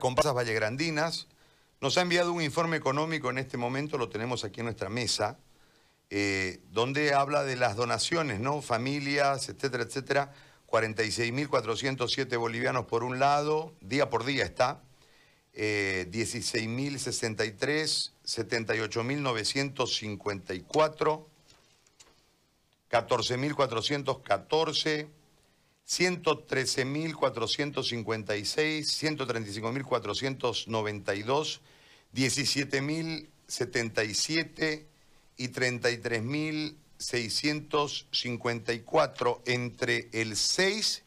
comparsas vallegrandinas. Nos ha enviado un informe económico en este momento, lo tenemos aquí en nuestra mesa, eh, donde habla de las donaciones, ¿no? Familias, etcétera, etcétera. 46.407 bolivianos por un lado, día por día está. Eh, 16.063, 78.954, 14.414, 113.456, 135.492, 17.077 y 33.654 entre el 6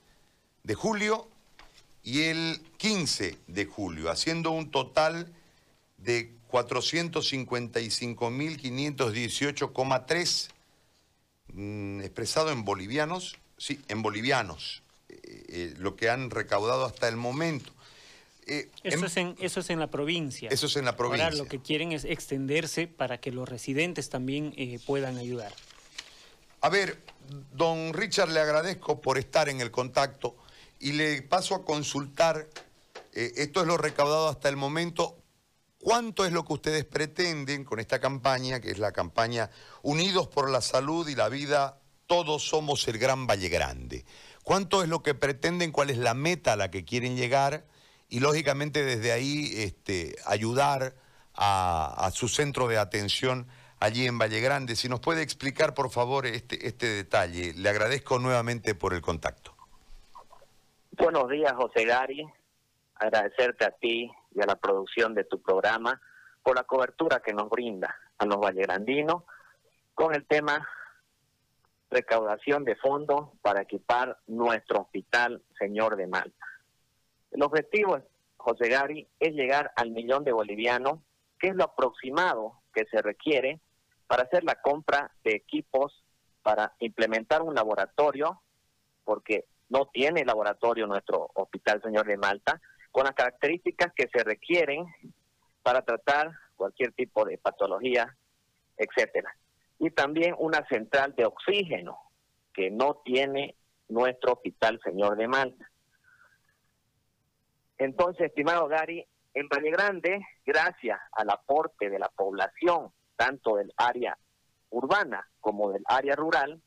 de julio y el 15 de julio, haciendo un total de 455.518,3 mm, expresado en bolivianos, sí, en bolivianos, eh, eh, lo que han recaudado hasta el momento. Eh, eso, en- es en, eso es en la provincia. Eso es en la provincia. Ahora lo que quieren es extenderse para que los residentes también eh, puedan ayudar. A ver, don Richard, le agradezco por estar en el contacto y le paso a consultar, eh, esto es lo recaudado hasta el momento, ¿cuánto es lo que ustedes pretenden con esta campaña, que es la campaña Unidos por la Salud y la Vida, todos somos el Gran Valle Grande? ¿Cuánto es lo que pretenden, cuál es la meta a la que quieren llegar? Y lógicamente desde ahí este, ayudar a, a su centro de atención allí en Valle Grande. Si nos puede explicar, por favor, este, este detalle. Le agradezco nuevamente por el contacto. Buenos días, José Gary. Agradecerte a ti y a la producción de tu programa por la cobertura que nos brinda a los vallegrandinos con el tema recaudación de fondos para equipar nuestro hospital Señor de Malta. El objetivo, José Gary, es llegar al millón de bolivianos, que es lo aproximado que se requiere para hacer la compra de equipos para implementar un laboratorio, porque no tiene laboratorio nuestro Hospital Señor de Malta, con las características que se requieren para tratar cualquier tipo de patología, etcétera. Y también una central de oxígeno que no tiene nuestro Hospital Señor de Malta. Entonces, estimado Gary, en Valle Grande, gracias al aporte de la población, tanto del área urbana como del área rural,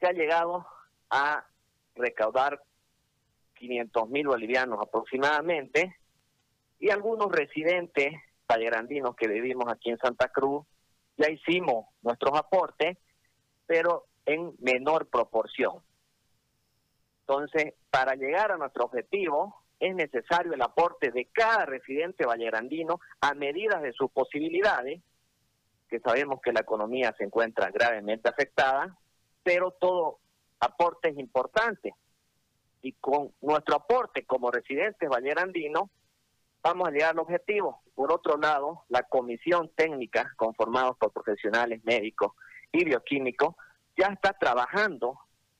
se ha llegado a recaudar 500 mil bolivianos aproximadamente, y algunos residentes vallegrandinos que vivimos aquí en Santa Cruz, ya hicimos nuestros aportes, pero en menor proporción. Entonces, para llegar a nuestro objetivo, es necesario el aporte de cada residente vallegrandino a medidas de sus posibilidades, que sabemos que la economía se encuentra gravemente afectada, pero todo aporte es importante. Y con nuestro aporte como residentes vallerandinos, vamos a llegar al objetivo. Por otro lado, la comisión técnica, conformada por profesionales médicos y bioquímicos, ya está trabajando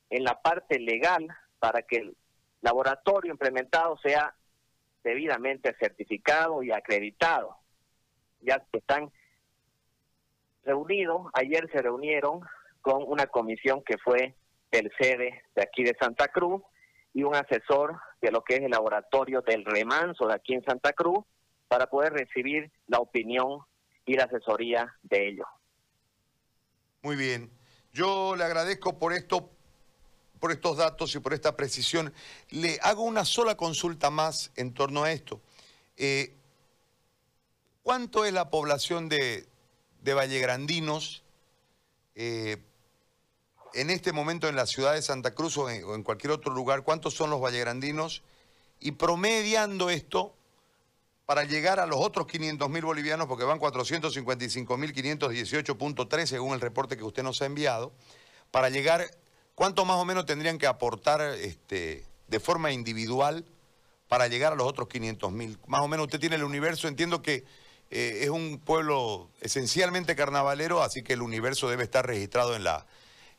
en la parte legal para que el laboratorio implementado sea debidamente certificado y acreditado. Ya están reunidos, ayer se reunieron con una comisión que fue del sede de aquí de Santa Cruz y un asesor de lo que es el laboratorio del remanso de aquí en Santa Cruz para poder recibir la opinión y la asesoría de ellos. Muy bien. Yo le agradezco por esto, por estos datos y por esta precisión. Le hago una sola consulta más en torno a esto. Eh, ¿Cuánto es la población de, vallegrandinos eh, en este momento en la ciudad de Santa Cruz o en, cualquier otro lugar? ¿Cuántos son los vallegrandinos? Y promediando esto para llegar a los otros 500 mil bolivianos, porque van 455.518.3 según el reporte que usted nos ha enviado, para llegar, ¿cuánto más o menos tendrían que aportar este, de forma individual para llegar a los otros 500 mil? Más o menos usted tiene el universo, entiendo que eh, es un pueblo esencialmente carnavalero, así que el universo debe estar registrado en la,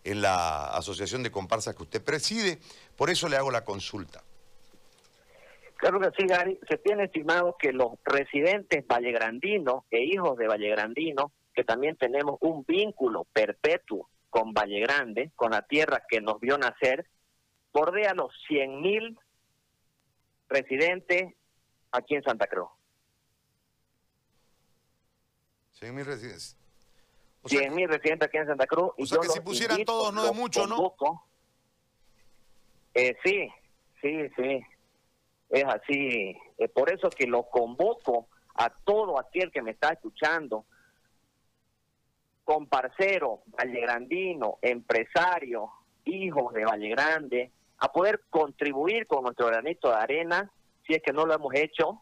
en la asociación de comparsas que usted preside, por eso le hago la consulta. Claro que sí, Gary. Se tiene estimado que los residentes vallegrandinos e hijos de vallegrandinos, que también tenemos un vínculo perpetuo con Valle Grande, con la tierra que nos vio nacer, bordea los 100 mil residentes aquí en Santa Cruz. 100 mil residentes. O 100 mil residentes aquí en Santa Cruz. o sea que si pusieran todos no es mucho, ¿no? Eh, sí, sí, sí. Es así. Es por eso que lo convoco a todo aquel que me está escuchando, comparcero, vallegrandino, empresario, hijos de Valle Grande, a poder contribuir con nuestro granito de arena, si es que no lo hemos hecho,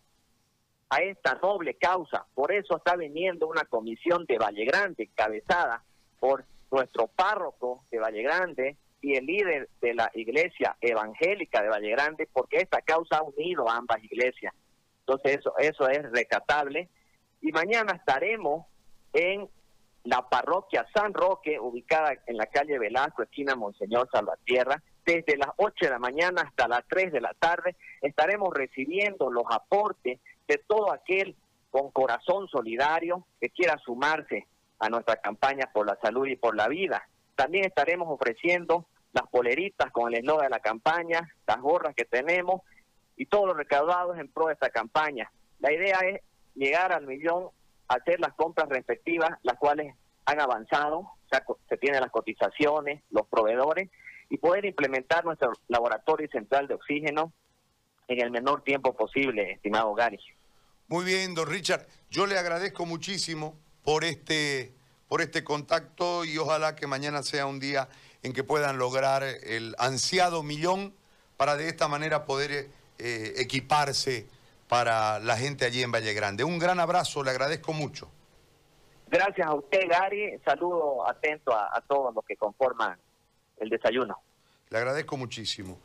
a esta noble causa. Por eso está viniendo una comisión de Valle Grande, encabezada por nuestro párroco de Valle Grande y el líder de la iglesia evangélica de Valle Grande, porque esta causa ha unido a ambas iglesias. Entonces eso, eso es recatable. Y mañana estaremos en la parroquia San Roque, ubicada en la calle Velasco, esquina Monseñor Salvatierra, desde las 8 de la mañana hasta las 3 de la tarde, estaremos recibiendo los aportes de todo aquel con corazón solidario que quiera sumarse a nuestra campaña por la salud y por la vida. También estaremos ofreciendo las poleritas con el eslogan de la campaña, las gorras que tenemos y todos los recaudados en pro de esta campaña. La idea es llegar al millón, hacer las compras respectivas, las cuales han avanzado, se tienen las cotizaciones, los proveedores, y poder implementar nuestro laboratorio central de oxígeno en el menor tiempo posible, estimado Gary. Muy bien, don Richard. Yo le agradezco muchísimo por este, por este contacto y ojalá que mañana sea un día en que puedan lograr el ansiado millón para de esta manera poder eh, equiparse para la gente allí en Valle Grande. Un gran abrazo, le agradezco mucho. Gracias a usted, Gary. Saludo atento a todos los que conforman el desayuno. Le agradezco muchísimo.